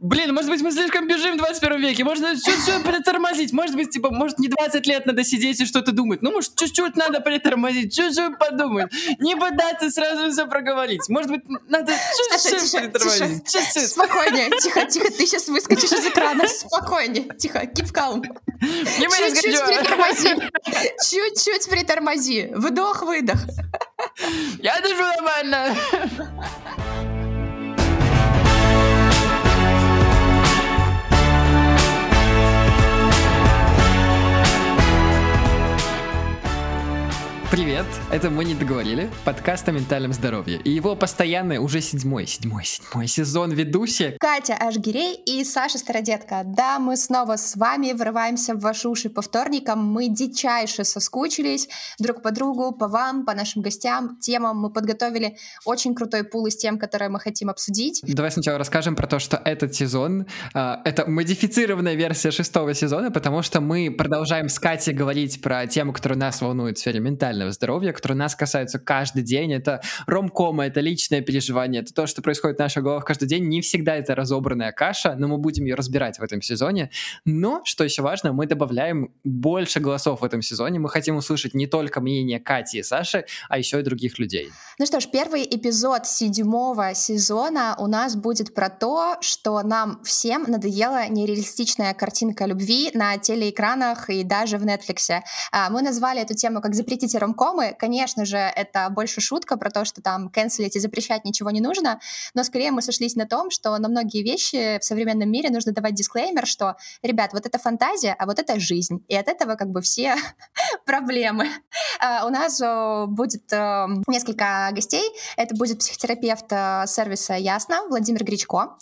блин, может быть, мы слишком бежим в 21 веке, можно чуть-чуть притормозить, может быть, типа, может, не 20 лет надо сидеть и что-то думать, ну, может, чуть-чуть надо притормозить, чуть-чуть подумать, не пытаться сразу все проговорить, может быть, надо чуть-чуть притормозить, чуть-чуть. Спокойнее, тихо, тихо, ты сейчас выскочишь из экрана, спокойнее, тихо, keep calm. Чуть-чуть притормози, чуть-чуть притормози, вдох-выдох. Я дышу нормально. Привет, это «Мы не договорили», подкаст о ментальном здоровье. И его постоянный, уже седьмой, седьмой, седьмой сезон ведущие. Катя Ашгирей и Саша Стародетка. Да, мы снова с вами врываемся в ваши уши по вторникам. Мы дичайше соскучились друг по другу, по вам, по нашим гостям, темам. Мы подготовили очень крутой пул из тем, которые мы хотим обсудить. Давай сначала расскажем про то, что этот сезон э, — это модифицированная версия шестого сезона, потому что мы продолжаем с Катей говорить про тему, которая нас волнует в сфере ментального ментального здоровья, которые нас касаются каждый день. Это ромкома, это личное переживание, это то, что происходит в наших головах каждый день. Не всегда это разобранная каша, но мы будем ее разбирать в этом сезоне. Но, что еще важно, мы добавляем больше голосов в этом сезоне. Мы хотим услышать не только мнение Кати и Саши, а еще и других людей. Ну что ж, первый эпизод седьмого сезона у нас будет про то, что нам всем надоела нереалистичная картинка любви на телеэкранах и даже в Netflix. А, мы назвали эту тему как «Запретите ром ромкомы, конечно же, это больше шутка про то, что там канцелить и запрещать ничего не нужно, но скорее мы сошлись на том, что на многие вещи в современном мире нужно давать дисклеймер, что, ребят, вот это фантазия, а вот это жизнь, и от этого как бы все проблемы. Uh, у нас будет uh, несколько гостей. Это будет психотерапевт сервиса Ясно Владимир Гречко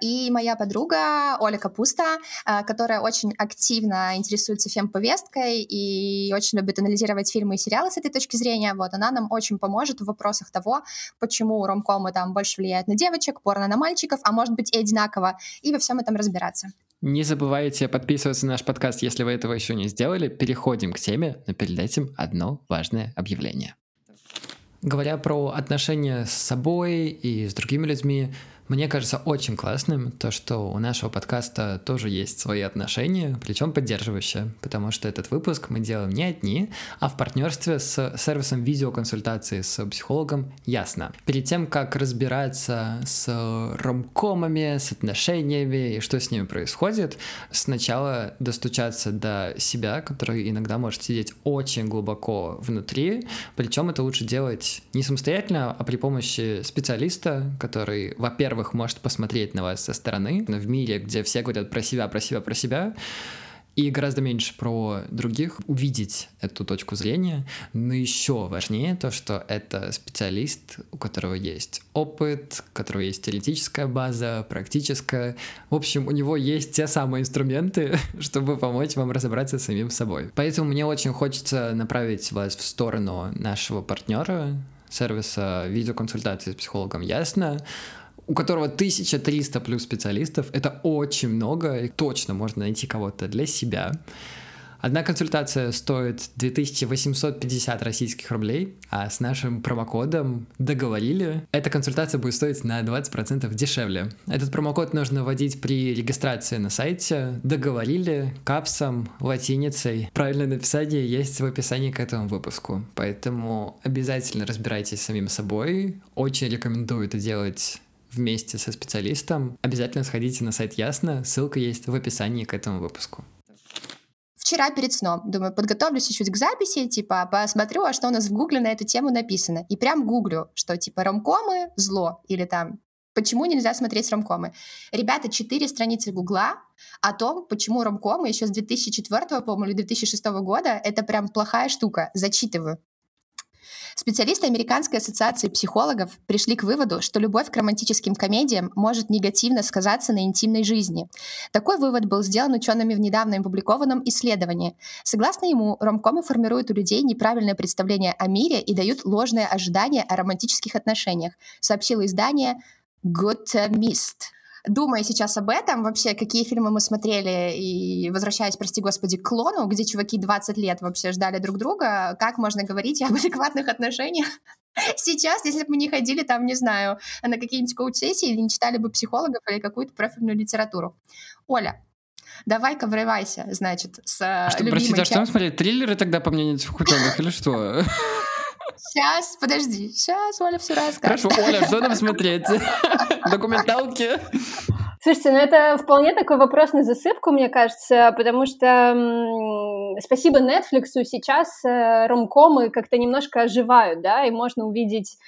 и моя подруга Оля Капуста, которая очень активно интересуется фемповесткой и очень любит анализировать фильмы фильмы сериалы с этой точки зрения, вот, она нам очень поможет в вопросах того, почему ромкомы там больше влияют на девочек, порно на мальчиков, а может быть и одинаково, и во всем этом разбираться. Не забывайте подписываться на наш подкаст, если вы этого еще не сделали. Переходим к теме, но перед этим одно важное объявление. Говоря про отношения с собой и с другими людьми, мне кажется очень классным то, что у нашего подкаста тоже есть свои отношения, причем поддерживающие, потому что этот выпуск мы делаем не одни, а в партнерстве с сервисом видеоконсультации с психологом Ясно. Перед тем, как разбираться с ромкомами, с отношениями и что с ними происходит, сначала достучаться до себя, который иногда может сидеть очень глубоко внутри, причем это лучше делать не самостоятельно, а при помощи специалиста, который, во-первых, во-первых, может посмотреть на вас со стороны, в мире, где все говорят про себя, про себя, про себя, и гораздо меньше про других, увидеть эту точку зрения. Но еще важнее то, что это специалист, у которого есть опыт, у которого есть теоретическая база, практическая. В общем, у него есть те самые инструменты, чтобы помочь вам разобраться с самим собой. Поэтому мне очень хочется направить вас в сторону нашего партнера, сервиса видеоконсультации с психологом Ясно, у которого 1300 плюс специалистов, это очень много, и точно можно найти кого-то для себя. Одна консультация стоит 2850 российских рублей, а с нашим промокодом договорили, эта консультация будет стоить на 20% дешевле. Этот промокод нужно вводить при регистрации на сайте. Договорили капсом, латиницей. Правильное написание есть в описании к этому выпуску. Поэтому обязательно разбирайтесь с самим собой. Очень рекомендую это делать вместе со специалистом, обязательно сходите на сайт Ясно, ссылка есть в описании к этому выпуску вчера перед сном. Думаю, подготовлюсь чуть-чуть к записи, типа, посмотрю, а что у нас в Гугле на эту тему написано. И прям гуглю, что типа ромкомы — зло, или там Почему нельзя смотреть ромкомы? Ребята, четыре страницы Гугла о том, почему ромкомы еще с 2004, по-моему, или 2006 года — это прям плохая штука. Зачитываю. Специалисты Американской ассоциации психологов пришли к выводу, что любовь к романтическим комедиям может негативно сказаться на интимной жизни. Такой вывод был сделан учеными в недавно опубликованном исследовании. Согласно ему, ромкомы формируют у людей неправильное представление о мире и дают ложные ожидания о романтических отношениях, сообщило издание Good Mist. Думая сейчас об этом, вообще, какие фильмы мы смотрели, и возвращаясь, прости господи, к клону, где чуваки 20 лет вообще ждали друг друга, как можно говорить об адекватных отношениях Сейчас, если бы мы не ходили там, не знаю, на какие-нибудь коуч-сессии или не читали бы психологов или какую-то профильную литературу. Оля, давай-ка врывайся, значит, с а что, Простите, а что нам смотреть? Триллеры тогда по мнению Цухутенных или что? Сейчас, подожди, сейчас Оля все расскажет. Хорошо, Оля, что нам смотреть? Документалки? Слушайте, ну это вполне такой вопрос на засыпку, мне кажется, потому что м- спасибо Netflix сейчас э, ромкомы как-то немножко оживают, да, и можно увидеть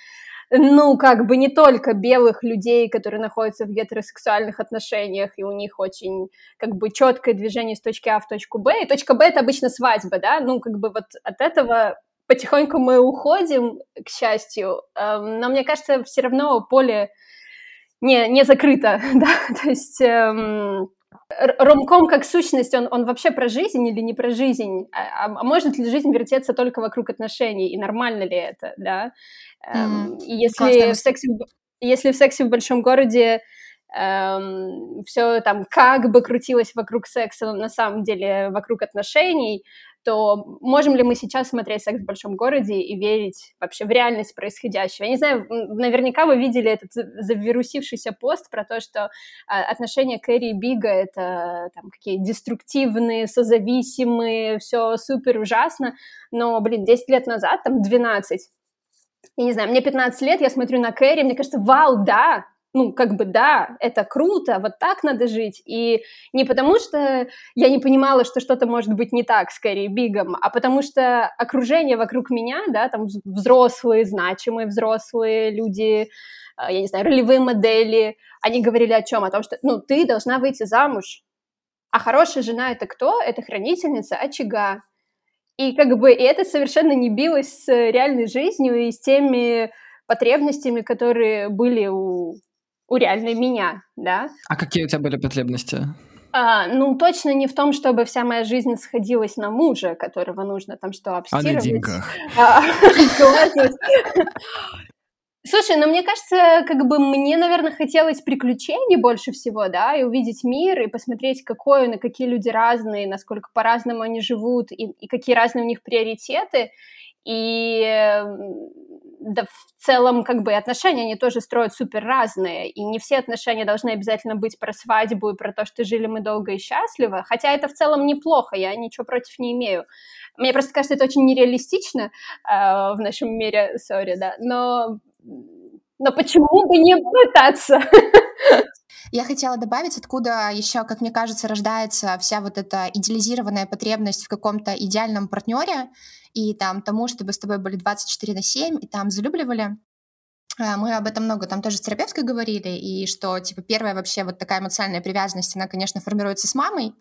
ну, как бы не только белых людей, которые находятся в гетеросексуальных отношениях, и у них очень, как бы, четкое движение с точки А в точку Б, и точка Б — это обычно свадьба, да, ну, как бы вот от этого потихоньку мы уходим, к счастью, эм, но мне кажется, все равно поле не, не закрыто, да, то есть эм, ромком как сущность, он, он вообще про жизнь или не про жизнь, а, а, а может ли жизнь вертеться только вокруг отношений, и нормально ли это, да, эм, и если в, сексе, если в сексе в большом городе эм, все там как бы крутилось вокруг секса, но на самом деле вокруг отношений, то можем ли мы сейчас смотреть «Секс в большом городе» и верить вообще в реальность происходящего? Я не знаю, наверняка вы видели этот завирусившийся пост про то, что а, отношения Кэрри и Бига — это там какие деструктивные, созависимые, все супер ужасно, но, блин, 10 лет назад, там 12, я не знаю, мне 15 лет, я смотрю на Кэрри, мне кажется, вау, да, ну, как бы, да, это круто, вот так надо жить. И не потому, что я не понимала, что что-то может быть не так с Кэрри Бигом, а потому что окружение вокруг меня, да, там взрослые, значимые взрослые люди, а, я не знаю, ролевые модели, они говорили о чем? О том, что, ну, ты должна выйти замуж. А хорошая жена — это кто? Это хранительница очага. И как бы и это совершенно не билось с реальной жизнью и с теми потребностями, которые были у у реальной меня, да. А какие у тебя были потребности? А, ну, точно не в том, чтобы вся моя жизнь сходилась на мужа, которого нужно там что, обстирывать. А на деньгах. Слушай, ну мне кажется, как бы мне, наверное, хотелось приключений больше всего, да, и увидеть мир, и посмотреть, какой он, и какие люди разные, насколько по-разному они живут, и, и какие разные у них приоритеты. И да, в целом, как бы, отношения, они тоже строят супер разные, и не все отношения должны обязательно быть про свадьбу и про то, что жили мы долго и счастливо, хотя это в целом неплохо, я ничего против не имею. Мне просто кажется, это очень нереалистично э, в нашем мире, сори, да, но, но почему бы не пытаться? Я хотела добавить, откуда еще, как мне кажется, рождается вся вот эта идеализированная потребность в каком-то идеальном партнере и там тому, чтобы с тобой были 24 на 7, и там залюбливали. А, мы об этом много там тоже с терапевткой говорили, и что, типа, первая вообще вот такая эмоциональная привязанность, она, конечно, формируется с мамой,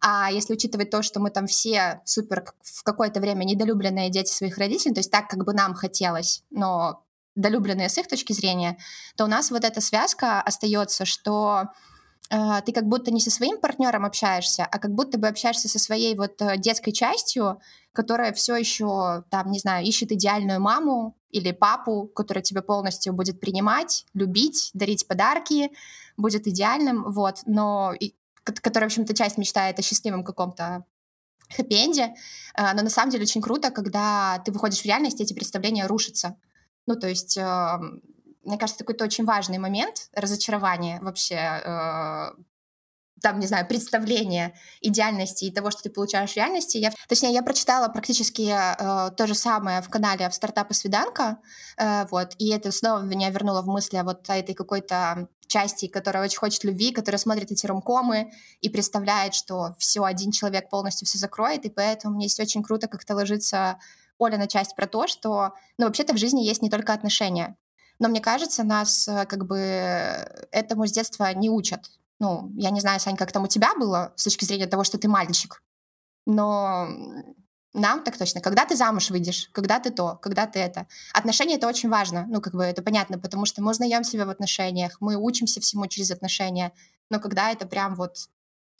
а если учитывать то, что мы там все супер в какое-то время недолюбленные дети своих родителей, то есть так, как бы нам хотелось, но долюбленные с их точки зрения, то у нас вот эта связка остается, что э, ты как будто не со своим партнером общаешься, а как будто бы общаешься со своей вот э, детской частью, которая все еще там, не знаю, ищет идеальную маму или папу, который тебя полностью будет принимать, любить, дарить подарки, будет идеальным, вот, но и, который, в общем-то, часть мечтает о счастливом каком-то хэппи-энде, э, но на самом деле очень круто, когда ты выходишь в реальность, эти представления рушатся. Ну, то есть, э, мне кажется, такой-то очень важный момент разочарования вообще, э, там, не знаю, представление идеальности и того, что ты получаешь в реальности. Я, точнее, я прочитала практически э, то же самое в канале в стартапа Свиданка, э, вот, и это снова меня вернуло в мысли о вот этой какой-то части, которая очень хочет любви, которая смотрит эти ромкомы и представляет, что все, один человек полностью все закроет, и поэтому мне есть очень круто как-то ложится Оля на часть про то, что, ну, вообще-то в жизни есть не только отношения. Но мне кажется, нас э, как бы этому с детства не учат. Ну, я не знаю, Сань, как там у тебя было с точки зрения того, что ты мальчик. Но нам так точно. Когда ты замуж выйдешь, когда ты то, когда ты это. Отношения — это очень важно. Ну, как бы это понятно, потому что мы узнаем себя в отношениях, мы учимся всему через отношения. Но когда это прям вот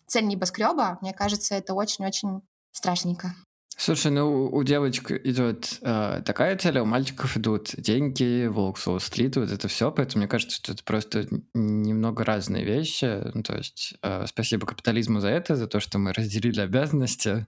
цель небоскреба, мне кажется, это очень-очень страшненько. Слушай, ну у девочек идет э, такая цель, а у мальчиков идут деньги, Волк Соул Стрит, вот это все, поэтому мне кажется, что это просто немного разные вещи. Ну, то есть э, спасибо капитализму за это, за то, что мы разделили обязанности.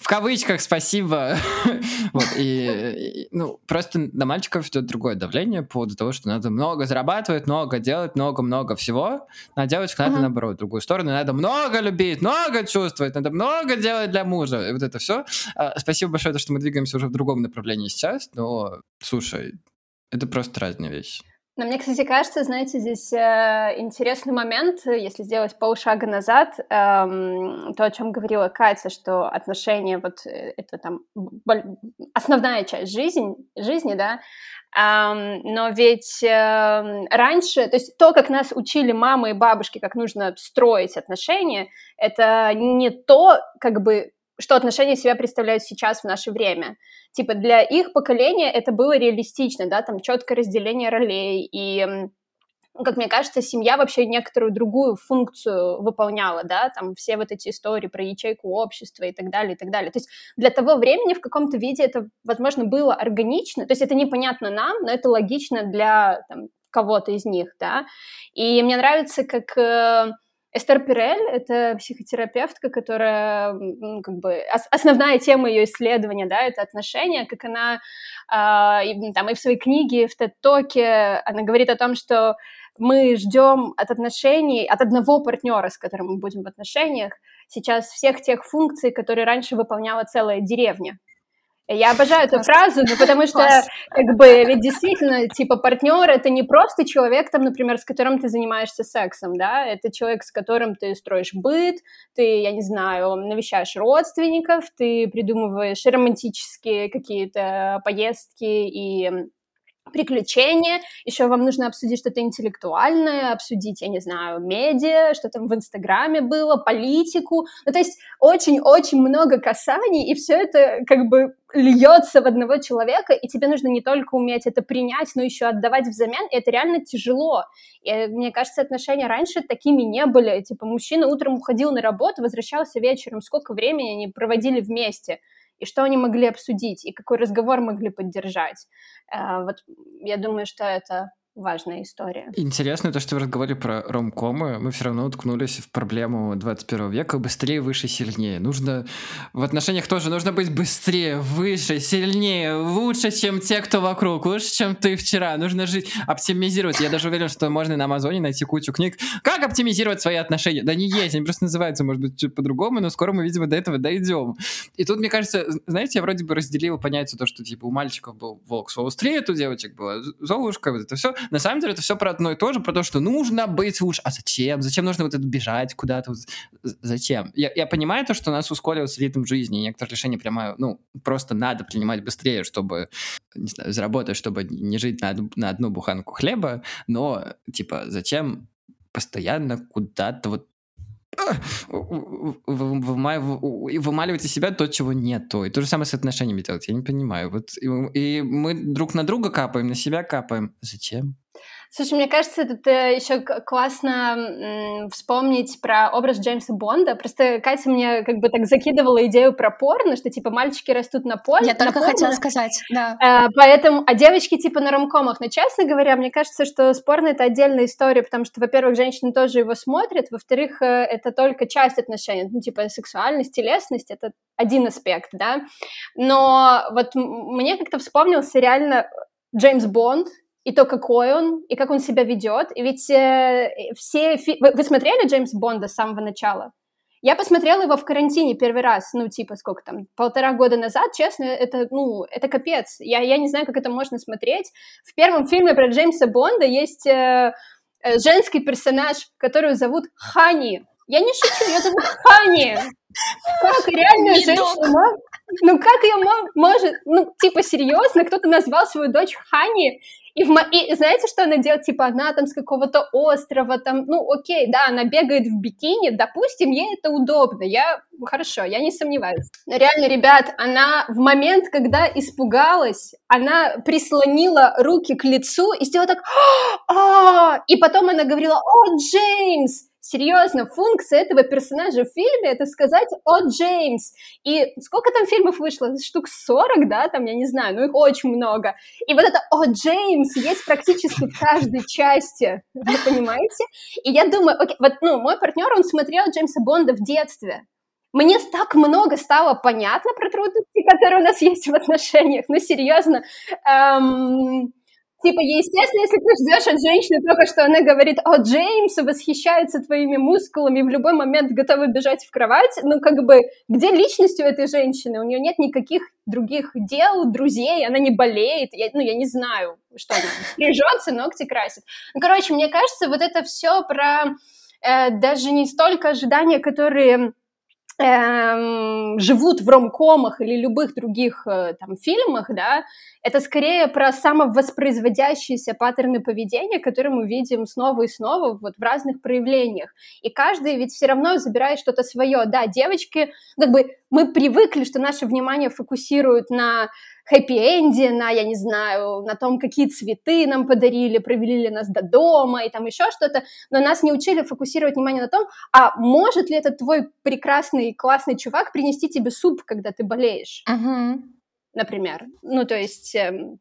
В кавычках спасибо. вот, и, ну, просто на мальчиков идет другое давление по поводу того, что надо много зарабатывать, много делать, много-много всего. На девочек надо, наоборот, другую сторону. Надо много любить, много чувствовать, надо много делать для мужа. И вот это все. А, спасибо большое, что мы двигаемся уже в другом направлении сейчас, но, слушай, это просто разные вещи. Но мне, кстати, кажется, знаете, здесь э, интересный момент, если сделать полшага назад, э, то, о чем говорила Катя, что отношения, вот э, это там основная часть жизни, жизни да, Um, но ведь uh, раньше, то есть то, как нас учили мамы и бабушки, как нужно строить отношения, это не то, как бы что отношения себя представляют сейчас в наше время. Типа для их поколения это было реалистично, да, там четкое разделение ролей и как мне кажется, семья вообще некоторую другую функцию выполняла, да, там все вот эти истории про ячейку общества и так далее, и так далее. То есть для того времени в каком-то виде это, возможно, было органично, то есть это непонятно нам, но это логично для там, кого-то из них, да. И мне нравится, как э, Эстер Пирель — это психотерапевтка, которая, ну, как бы, основная тема ее исследования, да, это отношения, как она, э, там, и в своей книге, в TED-токе, она говорит о том, что мы ждем от отношений, от одного партнера, с которым мы будем в отношениях, сейчас всех тех функций, которые раньше выполняла целая деревня. Я обожаю эту фразу, ну, потому что, как бы, ведь действительно, типа, партнер это не просто человек, там, например, с которым ты занимаешься сексом, да, это человек, с которым ты строишь быт, ты, я не знаю, навещаешь родственников, ты придумываешь романтические какие-то поездки и приключения, еще вам нужно обсудить что-то интеллектуальное, обсудить, я не знаю, медиа, что там в Инстаграме было, политику. Ну, то есть очень-очень много касаний, и все это как бы льется в одного человека, и тебе нужно не только уметь это принять, но еще отдавать взамен, и это реально тяжело. И мне кажется, отношения раньше такими не были. Типа мужчина утром уходил на работу, возвращался вечером, сколько времени они проводили вместе и что они могли обсудить, и какой разговор могли поддержать. Э, вот я думаю, что это важная история. Интересно то, что вы разговаривали про ромкомы. Мы все равно уткнулись в проблему 21 века. Быстрее, выше, сильнее. Нужно... В отношениях тоже нужно быть быстрее, выше, сильнее, лучше, чем те, кто вокруг, лучше, чем ты вчера. Нужно жить, оптимизировать. Я даже уверен, что можно на Амазоне найти кучу книг. Как оптимизировать свои отношения? Да не есть, они просто называются, может быть, чуть по-другому, но скоро мы, видимо, до этого дойдем. И тут, мне кажется, знаете, я вроде бы разделил понятие то, что, типа, у мальчиков был волк Уолл-стрит, у девочек была Золушка, вот это все. На самом деле это все про одно и то же, про то, что нужно быть лучше. А зачем? Зачем нужно вот это бежать куда-то? Зачем? Я, я понимаю то, что у нас ускорился ритм жизни, и некоторые решения прямо, ну, просто надо принимать быстрее, чтобы, не знаю, заработать, чтобы не жить на, на одну буханку хлеба, но, типа, зачем постоянно куда-то вот вымаливать из себя то, чего нету. И то же самое с отношениями делать. Я не понимаю. Вот и мы друг на друга капаем, на себя капаем. Зачем? Слушай, мне кажется, тут еще классно вспомнить про образ Джеймса Бонда. Просто Катя мне как бы так закидывала идею про порно, что типа мальчики растут на поле. Я на только порно, хотела сказать, да. Э, поэтому, а девочки типа на ромкомах. Но, честно говоря, мне кажется, что спорно это отдельная история, потому что, во-первых, женщины тоже его смотрят, во-вторых, э, это только часть отношений, ну, типа сексуальность, телесность, это один аспект, да. Но вот мне как-то вспомнился реально Джеймс Бонд, и то, какой он, и как он себя ведет. И ведь э, все... Фи... Вы, вы смотрели Джеймс Бонда с самого начала? Я посмотрела его в карантине первый раз, ну, типа, сколько там, полтора года назад, честно, это, ну, это капец. Я, я не знаю, как это можно смотреть. В первом фильме про Джеймса Бонда есть э, э, женский персонаж, которую зовут Хани. Я не шучу, ее зовут Хани. Как реальная женщина ну как ее может, ну типа серьезно, кто-то назвал свою дочь Хани, и, в, и знаете, что она делает? Типа, она там с какого-то острова, там, ну, окей, да, она бегает в бикини, допустим, ей это удобно, я, хорошо, я не сомневаюсь. Но реально, ребят, она в момент, когда испугалась, она прислонила руки к лицу и сделала так, а, и потом она говорила, о, Джеймс, Серьезно, функция этого персонажа в фильме — это сказать «О, Джеймс!» И сколько там фильмов вышло? Штук 40, да? Там, я не знаю, ну их очень много. И вот это «О, Джеймс!» есть практически в каждой части, вы понимаете? И я думаю, окей, вот, ну, мой партнер, он смотрел Джеймса Бонда в детстве. Мне так много стало понятно про трудности, которые у нас есть в отношениях. Ну, серьезно. Эм, Типа, естественно, если ты ждешь от женщины только что она говорит, о, Джеймс восхищается твоими мускулами, в любой момент готова бежать в кровать, ну, как бы, где личность у этой женщины? У нее нет никаких других дел, друзей, она не болеет, я, ну, я не знаю, что она прижется, ногти красит. Ну, короче, мне кажется, вот это все про э, даже не столько ожидания, которые эм, живут в ромкомах или любых других э, там фильмах, да, это скорее про самовоспроизводящиеся паттерны поведения, которые мы видим снова и снова вот в разных проявлениях. И каждый ведь все равно забирает что-то свое. Да, девочки, как бы мы привыкли, что наше внимание фокусирует на хэппи-энде, на, я не знаю, на том, какие цветы нам подарили, провели ли нас до дома и там еще что-то, но нас не учили фокусировать внимание на том, а может ли этот твой прекрасный, классный чувак принести тебе суп, когда ты болеешь, uh-huh. например. Ну, то есть... Эм...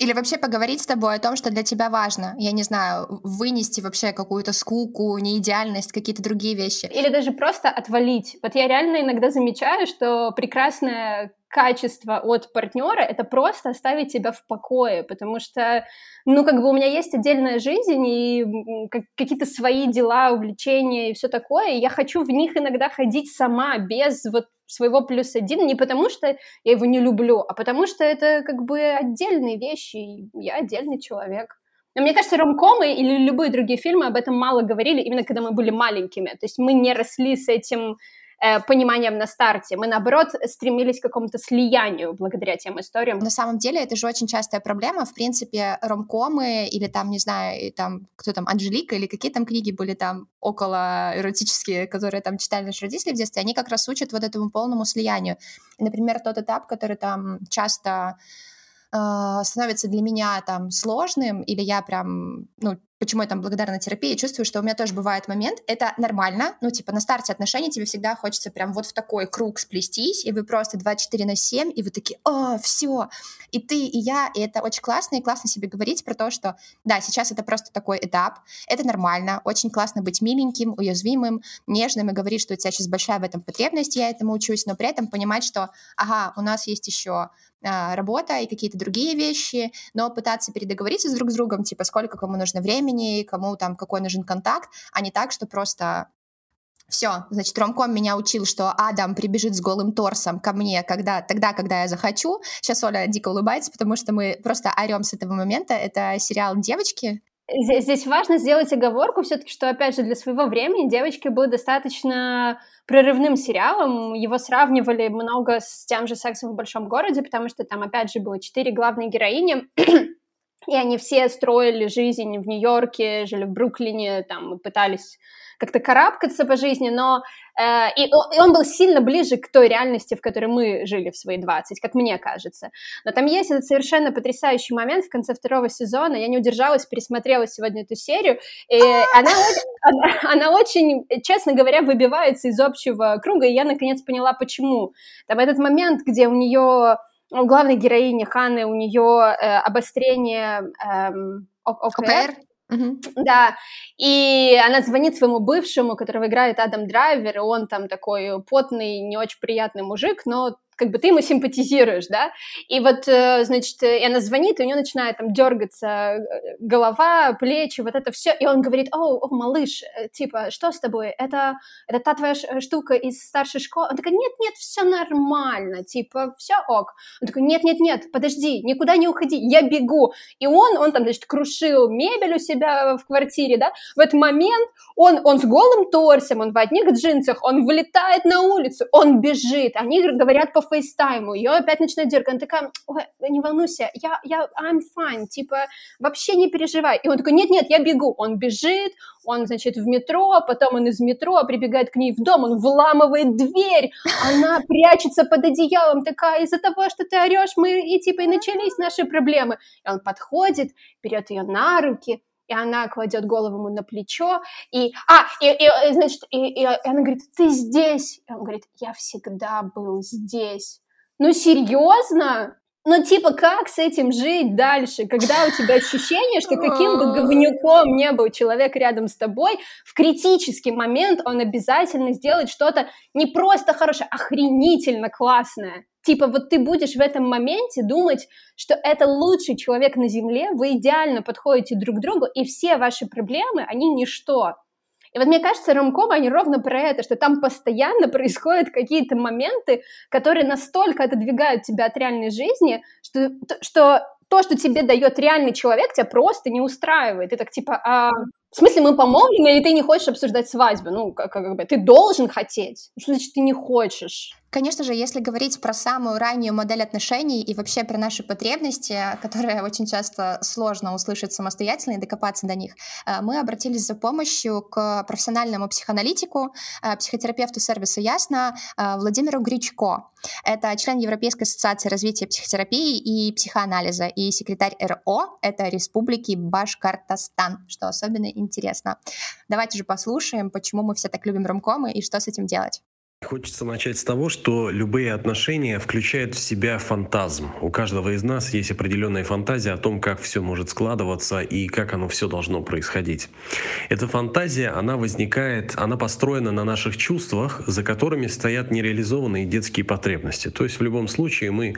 Или вообще поговорить с тобой о том, что для тебя важно. Я не знаю, вынести вообще какую-то скуку, неидеальность, какие-то другие вещи. Или даже просто отвалить. Вот я реально иногда замечаю, что прекрасная качество от партнера это просто оставить тебя в покое, потому что, ну, как бы у меня есть отдельная жизнь и какие-то свои дела, увлечения и все такое, и я хочу в них иногда ходить сама, без вот своего плюс один, не потому что я его не люблю, а потому что это как бы отдельные вещи, и я отдельный человек. Но мне кажется, ромкомы или любые другие фильмы об этом мало говорили, именно когда мы были маленькими. То есть мы не росли с этим э, пониманием на старте. Мы, наоборот, стремились к какому-то слиянию благодаря тем историям. На самом деле, это же очень частая проблема. В принципе, ромкомы или там, не знаю, там, кто там, Анжелика или какие там книги были там около эротические, которые там читали наши родители в детстве, они как раз учат вот этому полному слиянию. Например, тот этап, который там часто э, становится для меня там сложным, или я прям, ну, почему я там благодарна терапии, чувствую, что у меня тоже бывает момент, это нормально, ну, типа, на старте отношений тебе всегда хочется прям вот в такой круг сплестись, и вы просто 24 на 7, и вы такие, о, все, и ты, и я, и это очень классно, и классно себе говорить про то, что, да, сейчас это просто такой этап, это нормально, очень классно быть миленьким, уязвимым, нежным, и говорить, что у тебя сейчас большая в этом потребность, я этому учусь, но при этом понимать, что, ага, у нас есть еще а, работа и какие-то другие вещи, но пытаться передоговориться с друг с другом, типа, сколько кому нужно времени, кому там какой нужен контакт, а не так, что просто все, значит, Ромком меня учил, что Адам прибежит с голым торсом ко мне когда, тогда, когда я захочу. Сейчас Оля дико улыбается, потому что мы просто орем с этого момента. Это сериал «Девочки», Здесь, здесь важно сделать оговорку все-таки, что, опять же, для своего времени «Девочки» был достаточно прорывным сериалом. Его сравнивали много с тем же «Сексом в большом городе», потому что там, опять же, было четыре главные героини, и они все строили жизнь в Нью-Йорке, жили в Бруклине, там, пытались как-то карабкаться по жизни, но э, и, и он был сильно ближе к той реальности, в которой мы жили в свои 20, как мне кажется. Но там есть этот совершенно потрясающий момент в конце второго сезона, я не удержалась, пересмотрела сегодня эту серию, и она, она, она очень, честно говоря, выбивается из общего круга, и я наконец поняла, почему. Там этот момент, где у нее у главной героини Ханы у нее э, обострение эм, ОКР, ОКР? Угу. Да, и она звонит своему бывшему, которого играет Адам Драйвер, и он там такой потный, не очень приятный мужик, но как бы ты ему симпатизируешь, да, и вот, э, значит, и она звонит, и у нее начинает там дергаться э, голова, плечи, вот это все, и он говорит, о, о, малыш, э, типа, что с тобой, это, это та твоя штука из старшей школы? Он такой, нет, нет, все нормально, типа, все ок. Он такой, нет, нет, нет, подожди, никуда не уходи, я бегу. И он, он там, значит, крушил мебель у себя в квартире, да, в этот момент он, он с голым торсом, он в одних джинсах, он вылетает на улицу, он бежит, они говорят по фейстайму, ее опять начинает дергать, она такая, ой, не волнуйся, я, я, I'm fine, типа, вообще не переживай. И он такой, нет-нет, я бегу. Он бежит, он, значит, в метро, потом он из метро прибегает к ней в дом, он вламывает дверь, она прячется под одеялом, такая, из-за того, что ты орешь, мы и, типа, и начались наши проблемы. И он подходит, берет ее на руки, и она кладет голову ему на плечо, и, а, и, и значит, и, и она говорит, ты здесь, и он говорит, я всегда был здесь. Ну, серьезно? Ну, типа, как с этим жить дальше, когда у тебя ощущение, что каким бы говнюком не был человек рядом с тобой, в критический момент он обязательно сделает что-то не просто хорошее, а охренительно классное. Типа, вот ты будешь в этом моменте думать, что это лучший человек на Земле, вы идеально подходите друг к другу, и все ваши проблемы, они ничто. И вот мне кажется, ромком, они ровно про это, что там постоянно происходят какие-то моменты, которые настолько отодвигают тебя от реальной жизни, что, что то, что тебе дает реальный человек, тебя просто не устраивает. Ты так типа, а, в смысле, мы помолвлены, или ты не хочешь обсуждать свадьбу? Ну, как, как бы, ты должен хотеть. Что значит, ты не хочешь? Конечно же, если говорить про самую раннюю модель отношений и вообще про наши потребности, которые очень часто сложно услышать самостоятельно и докопаться до них, э, мы обратились за помощью к профессиональному психоаналитику, э, психотерапевту сервиса «Ясно» э, Владимиру Гричко. Это член Европейской ассоциации развития психотерапии и психоанализа и секретарь РО — это Республики Башкортостан, что особенно интересно. Давайте же послушаем, почему мы все так любим ромкомы и что с этим делать. Хочется начать с того, что любые отношения включают в себя фантазм. У каждого из нас есть определенная фантазия о том, как все может складываться и как оно все должно происходить. Эта фантазия, она возникает, она построена на наших чувствах, за которыми стоят нереализованные детские потребности. То есть в любом случае мы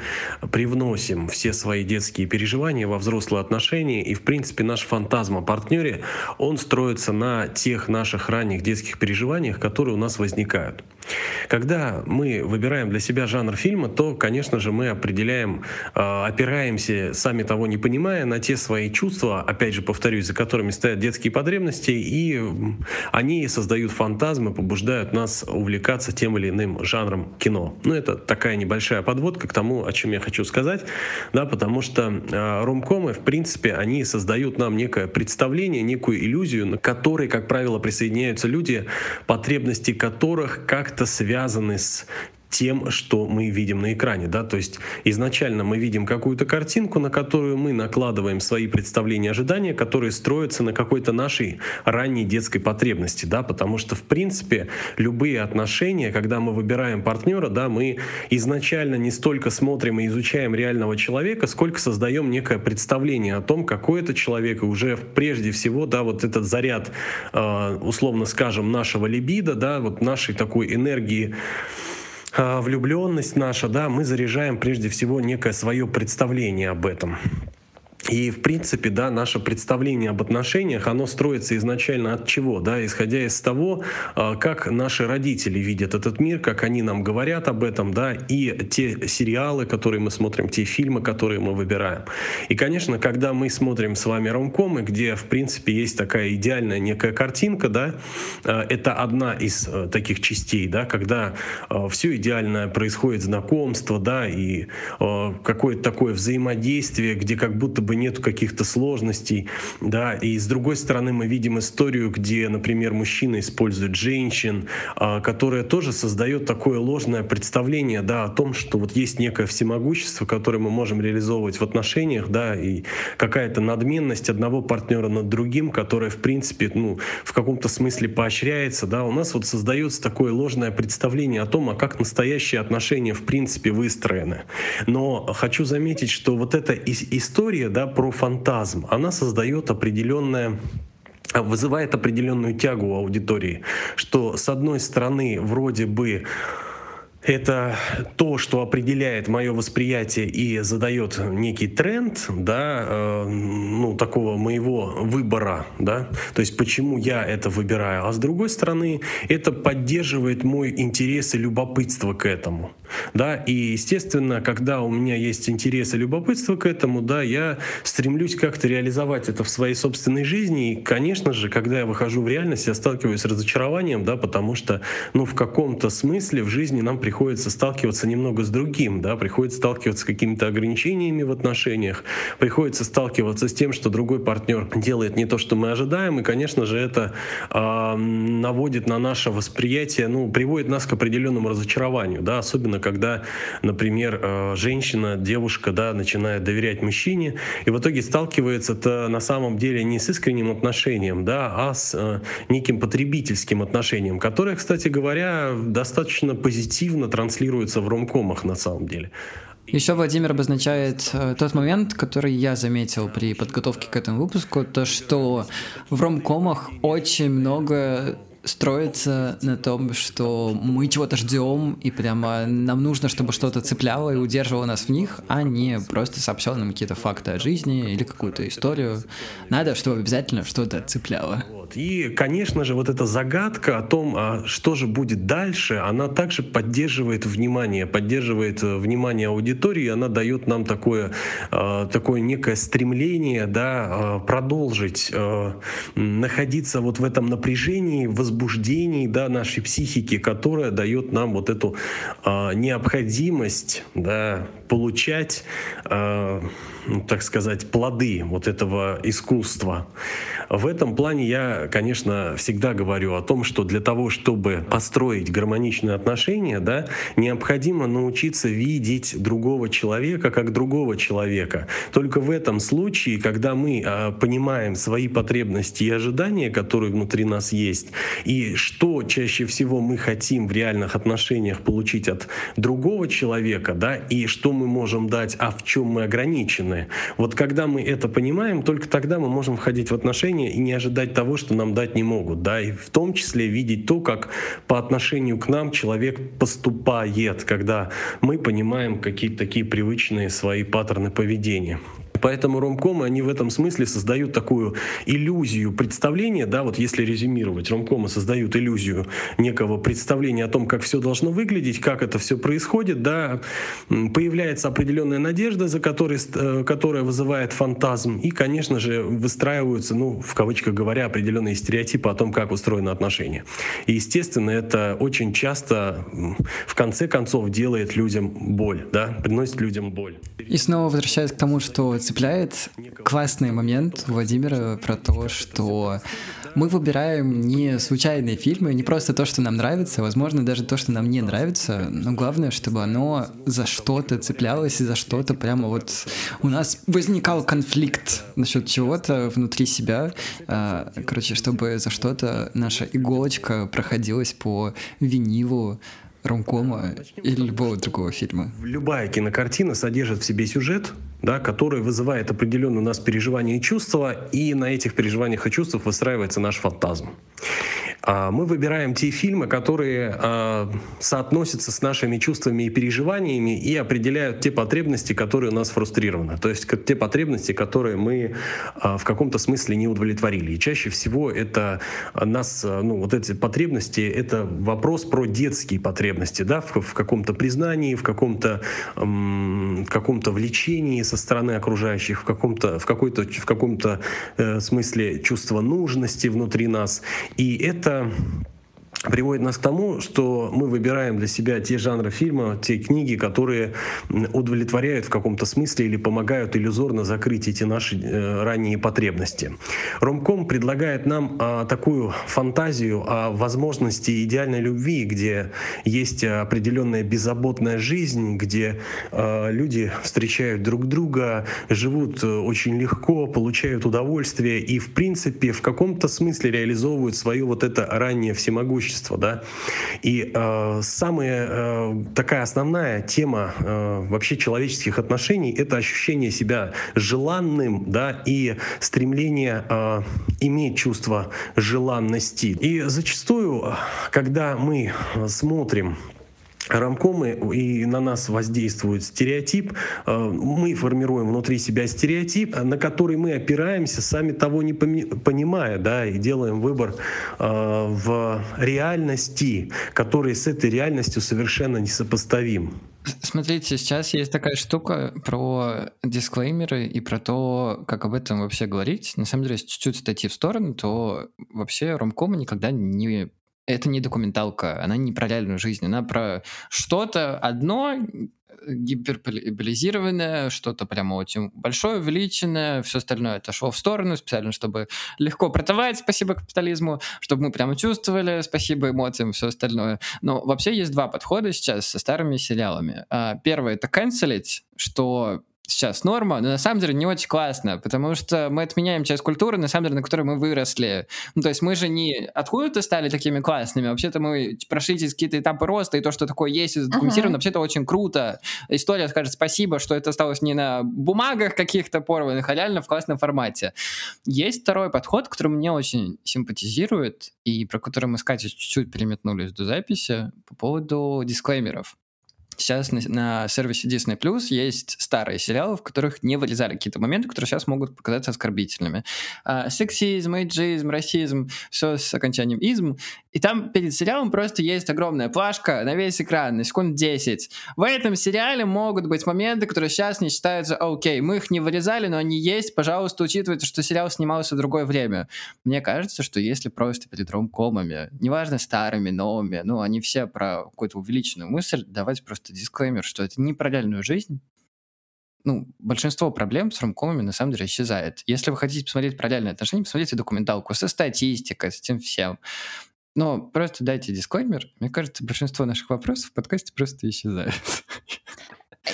привносим все свои детские переживания во взрослые отношения, и в принципе наш фантазм о партнере, он строится на тех наших ранних детских переживаниях, которые у нас возникают. Когда мы выбираем для себя жанр фильма, то, конечно же, мы определяем, а, опираемся, сами того не понимая, на те свои чувства, опять же, повторюсь, за которыми стоят детские потребности, и они создают фантазмы, побуждают нас увлекаться тем или иным жанром кино. Ну, это такая небольшая подводка к тому, о чем я хочу сказать, да, потому что э, ромкомы, в принципе, они создают нам некое представление, некую иллюзию, на которой, как правило, присоединяются люди, потребности которых как-то связаны с тем, что мы видим на экране. Да? То есть изначально мы видим какую-то картинку, на которую мы накладываем свои представления, ожидания, которые строятся на какой-то нашей ранней детской потребности. Да? Потому что, в принципе, любые отношения, когда мы выбираем партнера, да, мы изначально не столько смотрим и изучаем реального человека, сколько создаем некое представление о том, какой это человек, и уже прежде всего, да, вот этот заряд, э, условно скажем, нашего либида, да, вот нашей такой энергии, влюбленность наша, да, мы заряжаем прежде всего некое свое представление об этом. И, в принципе, да, наше представление об отношениях, оно строится изначально от чего? Да, исходя из того, а, как наши родители видят этот мир, как они нам говорят об этом, да, и те сериалы, которые мы смотрим, те фильмы, которые мы выбираем. И, конечно, когда мы смотрим с вами ромкомы, где, в принципе, есть такая идеальная некая картинка, да, а, это одна из а, таких частей, да, когда все идеальное происходит, знакомство, да, и какое-то такое взаимодействие, где как будто бы бы нету каких-то сложностей, да, и с другой стороны мы видим историю, где, например, мужчина использует женщин, а, которая тоже создает такое ложное представление, да, о том, что вот есть некое всемогущество, которое мы можем реализовывать в отношениях, да, и какая-то надменность одного партнера над другим, которая, в принципе, ну, в каком-то смысле поощряется, да, у нас вот создается такое ложное представление о том, а как настоящие отношения, в принципе, выстроены. Но хочу заметить, что вот эта история, да, про фантазм, она создает определенное вызывает определенную тягу у аудитории, что с одной стороны вроде бы это то, что определяет мое восприятие и задает некий тренд, да, э, ну, такого моего выбора, да, то есть почему я это выбираю. А с другой стороны, это поддерживает мой интерес и любопытство к этому, да, и, естественно, когда у меня есть интерес и любопытство к этому, да, я стремлюсь как-то реализовать это в своей собственной жизни, и, конечно же, когда я выхожу в реальность, я сталкиваюсь с разочарованием, да, потому что, ну, в каком-то смысле в жизни нам приходится приходится сталкиваться немного с другим, да, приходится сталкиваться с какими-то ограничениями в отношениях, приходится сталкиваться с тем, что другой партнер делает не то, что мы ожидаем, и, конечно же, это э, наводит на наше восприятие, ну, приводит нас к определенному разочарованию, да, особенно когда, например, э, женщина, девушка, да, начинает доверять мужчине, и в итоге сталкивается-то на самом деле не с искренним отношением, да, а с э, неким потребительским отношением, которое, кстати говоря, достаточно позитивно транслируется в ромкомах на самом деле. Еще Владимир обозначает э, тот момент, который я заметил при подготовке к этому выпуску, то что в ромкомах очень много строится на том, что мы чего-то ждем, и прямо нам нужно, чтобы что-то цепляло и удерживало нас в них, а не просто сообщало нам какие-то факты о жизни или какую-то историю. Надо, чтобы обязательно что-то цепляло. И, конечно же, вот эта загадка о том, а что же будет дальше, она также поддерживает внимание, поддерживает э, внимание аудитории, она дает нам такое, э, такое некое стремление да, э, продолжить находиться вот в этом напряжении, возбуждении да, нашей психики, которая дает нам вот эту необходимость да, получать ну, так сказать, плоды вот этого искусства. В этом плане я, конечно, всегда говорю о том, что для того, чтобы построить гармоничные отношения, да, необходимо научиться видеть другого человека как другого человека. Только в этом случае, когда мы э, понимаем свои потребности и ожидания, которые внутри нас есть, и что чаще всего мы хотим в реальных отношениях получить от другого человека, да, и что мы можем дать, а в чем мы ограничены. Вот когда мы это понимаем, только тогда мы можем входить в отношения и не ожидать того, что нам дать не могут. Да? И в том числе видеть то, как по отношению к нам человек поступает, когда мы понимаем какие-то такие привычные свои паттерны поведения. Поэтому ромкомы, они в этом смысле создают такую иллюзию представления, да, вот если резюмировать, ромкомы создают иллюзию некого представления о том, как все должно выглядеть, как это все происходит, да, появляется определенная надежда, за которой, э, которая вызывает фантазм, и, конечно же, выстраиваются, ну, в кавычках говоря, определенные стереотипы о том, как устроены отношения. И, естественно, это очень часто, в конце концов, делает людям боль, да, приносит людям боль. И снова возвращаясь к тому, что цепляет классный момент Владимира про то, что мы выбираем не случайные фильмы, не просто то, что нам нравится, возможно, даже то, что нам не нравится, но главное, чтобы оно за что-то цеплялось и за что-то прямо вот у нас возникал конфликт насчет чего-то внутри себя, а, короче, чтобы за что-то наша иголочка проходилась по винилу, ромкома или любого другого фильма. Любая кинокартина содержит в себе сюжет, да, который вызывает определенные у нас переживания и чувства, и на этих переживаниях и чувствах выстраивается наш фантазм. А, мы выбираем те фильмы, которые а, соотносятся с нашими чувствами и переживаниями и определяют те потребности, которые у нас фрустрированы. То есть те потребности, которые мы а, в каком-то смысле не удовлетворили. И чаще всего это нас, ну вот эти потребности, это вопрос про детские потребности, да, в, каком-то признании, в каком-то в каком-то влечении со стороны окружающих, в каком-то в какой-то в каком-то э, смысле чувство нужности внутри нас. И это приводит нас к тому, что мы выбираем для себя те жанры фильма, те книги, которые удовлетворяют в каком-то смысле или помогают иллюзорно закрыть эти наши э, ранние потребности. Ромком предлагает нам а, такую фантазию о возможности идеальной любви, где есть определенная беззаботная жизнь, где а, люди встречают друг друга, живут э, очень легко, получают удовольствие и, в принципе, в каком-то смысле реализовывают свое вот это раннее всемогущество общества, да. И э, самая э, такая основная тема э, вообще человеческих отношений — это ощущение себя желанным, да, и стремление э, иметь чувство желанности. И зачастую, когда мы смотрим рамкомы и на нас воздействует стереотип, э, мы формируем внутри себя стереотип, на который мы опираемся, сами того не понимая, да, и делаем выбор э, в реальности, который с этой реальностью совершенно несопоставим. Смотрите, сейчас есть такая штука про дисклеймеры и про то, как об этом вообще говорить. На самом деле, если чуть-чуть отойти в сторону, то вообще ромкомы никогда не это не документалка, она не про реальную жизнь, она про что-то одно гиперболизированное, что-то прямо очень большое, увеличенное, все остальное отошло в сторону специально, чтобы легко продавать, спасибо капитализму, чтобы мы прямо чувствовали, спасибо эмоциям, все остальное. Но вообще есть два подхода сейчас со старыми сериалами. А, первый — это канцелить, что сейчас норма, но на самом деле не очень классно, потому что мы отменяем часть культуры, на самом деле, на которой мы выросли. Ну, то есть мы же не откуда-то стали такими классными, вообще-то мы прошли через какие-то этапы роста, и то, что такое есть и задокументировано, uh-huh. вообще-то очень круто. История скажет спасибо, что это осталось не на бумагах каких-то порванных, а реально в классном формате. Есть второй подход, который мне очень симпатизирует, и про который мы с Катей чуть-чуть переметнулись до записи, по поводу дисклеймеров. Сейчас на, на сервисе Disney Plus есть старые сериалы, в которых не вырезали какие-то моменты, которые сейчас могут показаться оскорбительными. А, сексизм, эйджизм, расизм, все с окончанием изм. И там перед сериалом просто есть огромная плашка на весь экран, на секунд 10. В этом сериале могут быть моменты, которые сейчас не считаются окей. Мы их не вырезали, но они есть. Пожалуйста, учитывайте, что сериал снимался в другое время. Мне кажется, что если просто перед ромкомами, неважно старыми, новыми, ну, они все про какую-то увеличенную мысль, давайте просто просто дисклеймер, что это не про реальную жизнь. Ну, большинство проблем с ромкомами на самом деле исчезает. Если вы хотите посмотреть про реальные отношения, посмотрите документалку со статистикой, с этим всем. Но просто дайте дисклеймер. Мне кажется, большинство наших вопросов в подкасте просто исчезает.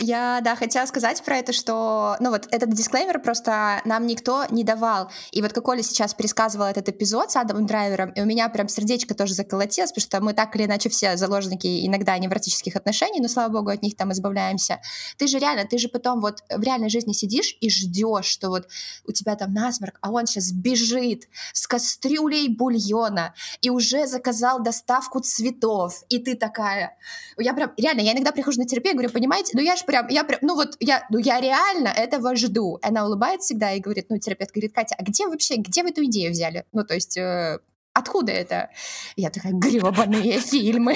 Я, да, хотела сказать про это, что, ну вот этот дисклеймер просто нам никто не давал. И вот как Оля сейчас пересказывала этот эпизод с Адамом Драйвером, и у меня прям сердечко тоже заколотилось, потому что мы так или иначе все заложники иногда невротических отношений, но, слава богу, от них там избавляемся. Ты же реально, ты же потом вот в реальной жизни сидишь и ждешь, что вот у тебя там насморк, а он сейчас бежит с кастрюлей бульона и уже заказал доставку цветов, и ты такая... Я прям, реально, я иногда прихожу на терапию и говорю, понимаете, ну я ж прям, я прям, ну вот я, ну я реально этого жду. Она улыбается всегда и говорит, ну терапевт говорит, Катя, а где вообще, где вы эту идею взяли? Ну то есть э, откуда это? Я такая, гребаные фильмы.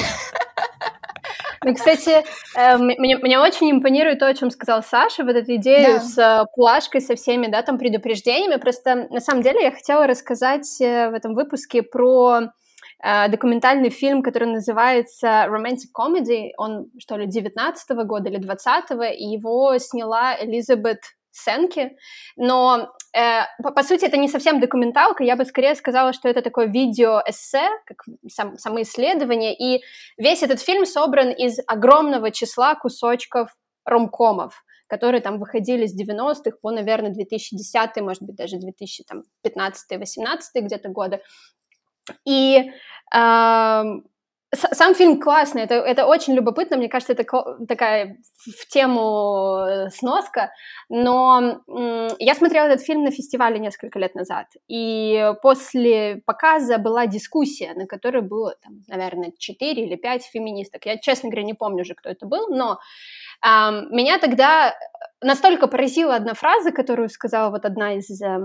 Ну, кстати, э, мне, мне очень импонирует то, о чем сказал Саша, вот эта идея да. с э, плашкой, со всеми, да, там, предупреждениями. Просто, на самом деле, я хотела рассказать э, в этом выпуске про документальный фильм, который называется Romantic Comedy, он, что ли, 19 -го года или 20-го, и его сняла Элизабет Сенки, но э, по, по сути это не совсем документалка, я бы скорее сказала, что это такое видео-эссе, как сам, самоисследование, и весь этот фильм собран из огромного числа кусочков ромкомов, которые там выходили с 90-х по, наверное, 2010 может быть, даже 2015-18 где-то годы. И сам фильм классный, это, это очень любопытно, мне кажется, это такая в тему э, сноска, но я смотрела этот фильм на фестивале несколько лет назад, и после показа была дискуссия, на которой было, там, наверное, 4 или 5 феминисток. Я, честно говоря, не помню уже, кто это был, но э, меня тогда настолько поразила одна фраза, которую сказала вот одна из э,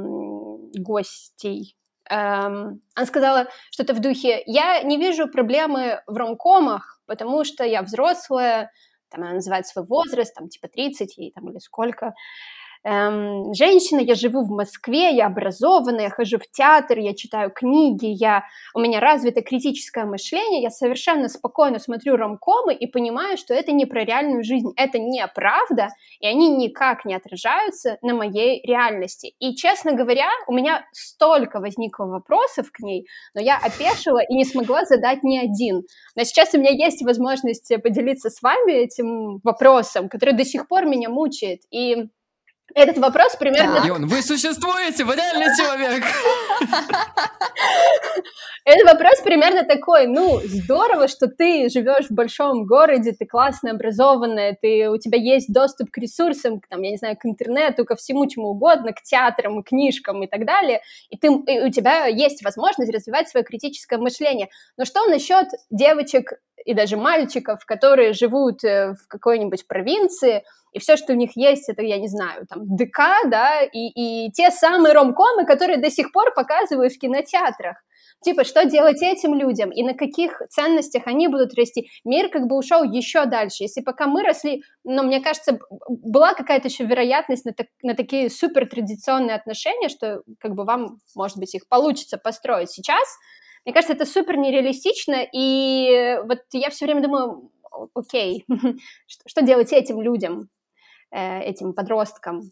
гостей Эм, она сказала что-то в духе «Я не вижу проблемы в ромкомах, потому что я взрослая, там она называет свой возраст, там типа 30 ей там или сколько, эм, женщина, я живу в Москве, я образованная, я хожу в театр, я читаю книги, я, у меня развито критическое мышление, я совершенно спокойно смотрю ромкомы и понимаю, что это не про реальную жизнь, это не правда, и они никак не отражаются на моей реальности. И, честно говоря, у меня столько возникло вопросов к ней, но я опешила и не смогла задать ни один. Но сейчас у меня есть возможность поделиться с вами этим вопросом, который до сих пор меня мучает. И этот вопрос примерно... Да. Ион, вы существуете, вы реальный человек. Этот вопрос примерно такой, ну, здорово, что ты живешь в большом городе, ты классно образованная, ты, у тебя есть доступ к ресурсам, к, там, я не знаю, к интернету, ко всему чему угодно, к театрам, к книжкам и так далее, и, ты, и у тебя есть возможность развивать свое критическое мышление. Но что насчет девочек и даже мальчиков, которые живут э, в какой-нибудь провинции, и все, что у них есть, это, я не знаю, там, ДК, да, и, и те самые ромкомы, которые до сих пор показывают в кинотеатрах. Типа, что делать этим людям и на каких ценностях они будут расти? Мир как бы ушел еще дальше. Если пока мы росли, но ну, мне кажется, была какая-то еще вероятность на, так, на такие супер традиционные отношения, что как бы вам, может быть, их получится построить. Сейчас Мне кажется, это супер нереалистично, и вот я все время думаю, окей, что делать этим людям, э, этим подросткам?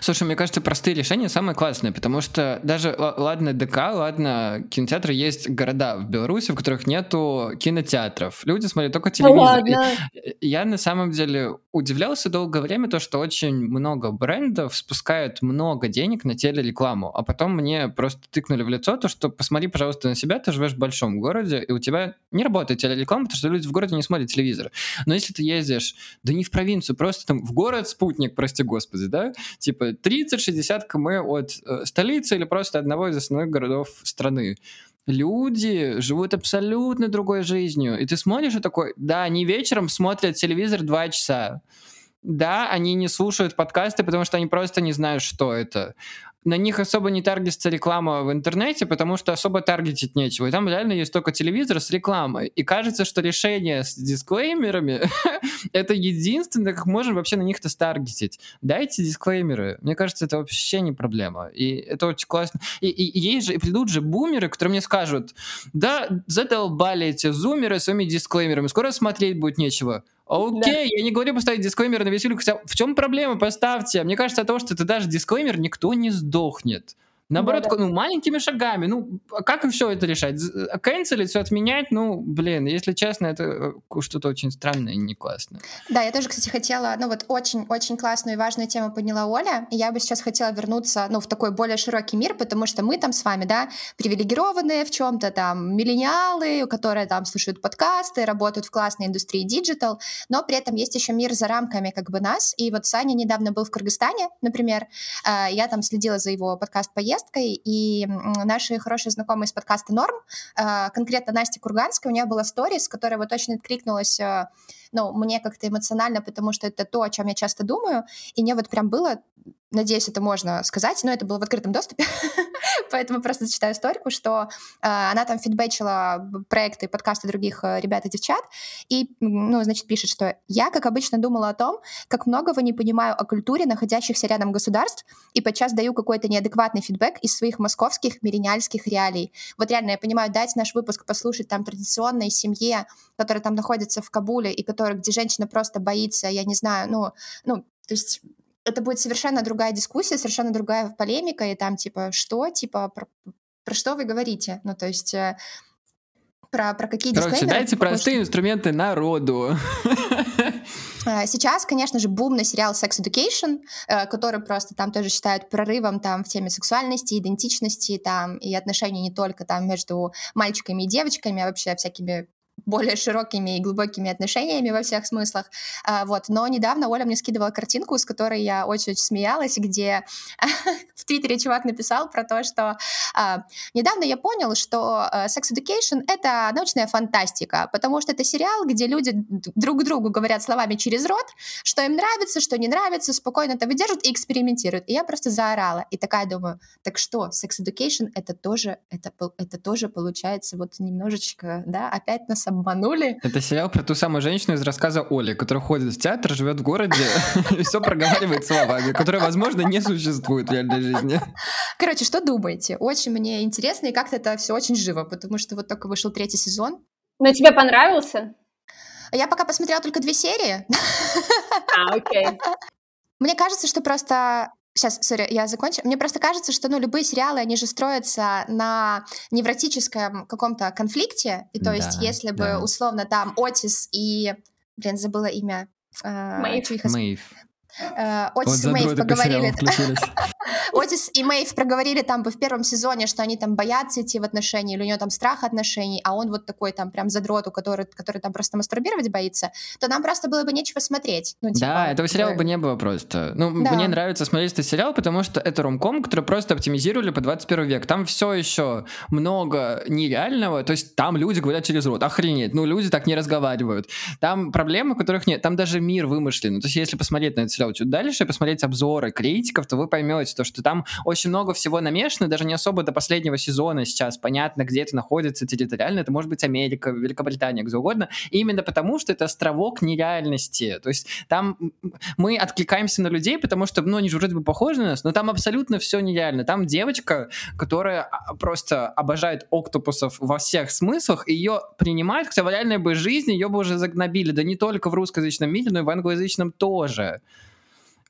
Слушай, мне кажется, простые решения самые классные, потому что даже, ладно, ДК, ладно, кинотеатры, есть города в Беларуси, в которых нету кинотеатров. Люди смотрят только телевизор. ладно. Я на самом деле удивлялся долгое время, то, что очень много брендов спускают много денег на телерекламу, а потом мне просто тыкнули в лицо то, что посмотри, пожалуйста, на себя, ты живешь в большом городе, и у тебя не работает телереклама, потому что люди в городе не смотрят телевизор. Но если ты ездишь, да не в провинцию, просто там в город спутник, прости господи, да, типа 30-60 км от э, столицы или просто одного из основных городов страны. Люди живут абсолютно другой жизнью. И ты смотришь и такой, да, они вечером смотрят телевизор два часа. Да, они не слушают подкасты, потому что они просто не знают, что это на них особо не таргетится реклама в интернете, потому что особо таргетить нечего. И там реально есть только телевизор с рекламой. И кажется, что решение с дисклеймерами — это единственное, как можем вообще на них-то старгетить. Дайте дисклеймеры. Мне кажется, это вообще не проблема. И это очень классно. И, и, и есть же, и придут же бумеры, которые мне скажут, да, задолбали эти зумеры своими дисклеймерами, скоро смотреть будет нечего. Окей, да. я не говорю поставить дисклеймер на фильм, хотя в чем проблема, поставьте. Мне кажется, от того, что ты даже дисклеймер, никто не сдохнет. Наоборот, да, да. ну, маленькими шагами. Ну, а как все это решать? Кэнселить, все отменять? Ну, блин, если честно, это э, что-то очень странное и не классное. Да, я тоже, кстати, хотела, ну, вот очень-очень классную и важную тему подняла Оля, и я бы сейчас хотела вернуться, ну, в такой более широкий мир, потому что мы там с вами, да, привилегированные в чем-то, там, миллениалы, которые там слушают подкасты, работают в классной индустрии digital, но при этом есть еще мир за рамками как бы нас, и вот Саня недавно был в Кыргызстане, например, э, я там следила за его подкаст Поездкой, и наши хорошие знакомые из подкаста «Норм», э, конкретно Настя Курганская, у нее была сторис, которая вот точно откликнулась э, ну, мне как-то эмоционально, потому что это то, о чем я часто думаю, и мне вот прям было надеюсь, это можно сказать, но это было в открытом доступе, поэтому просто зачитаю историку, что э, она там фидбэчила проекты, подкасты других э, ребят и девчат, и, ну, значит, пишет, что я, как обычно, думала о том, как многого не понимаю о культуре находящихся рядом государств, и подчас даю какой-то неадекватный фидбэк из своих московских миллениальских реалий. Вот реально, я понимаю, дать наш выпуск послушать там традиционной семье, которая там находится в Кабуле, и которая, где женщина просто боится, я не знаю, ну, ну, то есть это будет совершенно другая дискуссия, совершенно другая полемика, и там типа, что, типа, про, про что вы говорите? Ну, то есть э, про, про какие Короче, дайте простые что... инструменты народу. Э, сейчас, конечно же, бум на сериал Sex Education, э, который просто там тоже считают прорывом там в теме сексуальности, идентичности там и отношений не только там между мальчиками и девочками, а вообще всякими более широкими и глубокими отношениями во всех смыслах. А, вот. Но недавно Оля мне скидывала картинку, с которой я очень-очень смеялась, где в Твиттере чувак написал про то, что а, недавно я понял, что а, Sex Education — это научная фантастика, потому что это сериал, где люди друг другу говорят словами через рот, что им нравится, что не нравится, спокойно это выдерживают и экспериментируют. И я просто заорала. И такая думаю, так что, Sex Education — это тоже, это, это тоже получается вот немножечко, да, опять на обманули. Это сериал про ту самую женщину из рассказа Оли, которая ходит в театр, живет в городе и все проговаривает словами, которые, возможно, не существуют в реальной жизни. Короче, что думаете? Очень мне интересно, и как-то это все очень живо, потому что вот только вышел третий сезон. Но тебе понравился? Я пока посмотрела только две серии. А, окей. Мне кажется, что просто Сейчас, сори, я закончу. Мне просто кажется, что ну, любые сериалы, они же строятся на невротическом каком-то конфликте. И то да, есть, если да. бы условно там Отис и... Блин, забыла имя. Э, Мэйв. Мэйв. Э, Отис вот и Мэйв поговорили. Отис и Мэйв проговорили там в первом сезоне, что они там боятся идти в отношения, или у него там страх отношений, а он вот такой там прям задроту, который, который там просто мастурбировать боится, то нам просто было бы нечего смотреть. Ну, типа, да, этого сериала бы не было просто. Ну, да. мне нравится смотреть этот сериал, потому что это ромком, который просто оптимизировали по 21 век. Там все еще много нереального, то есть там люди говорят через рот. Охренеть, ну люди так не разговаривают. Там проблемы, которых нет. Там даже мир вымышленный. То есть если посмотреть на этот сериал чуть дальше, посмотреть обзоры критиков, то вы поймете, то, что там очень много всего намешано, даже не особо до последнего сезона сейчас понятно, где это находится территориально, это может быть Америка, Великобритания, где угодно, именно потому, что это островок нереальности, то есть там мы откликаемся на людей, потому что, ну, они же вроде бы похожи на нас, но там абсолютно все нереально, там девочка, которая а, просто обожает октопусов во всех смыслах, и ее принимают, хотя в реальной бы жизни ее бы уже загнобили, да не только в русскоязычном мире, но и в англоязычном тоже.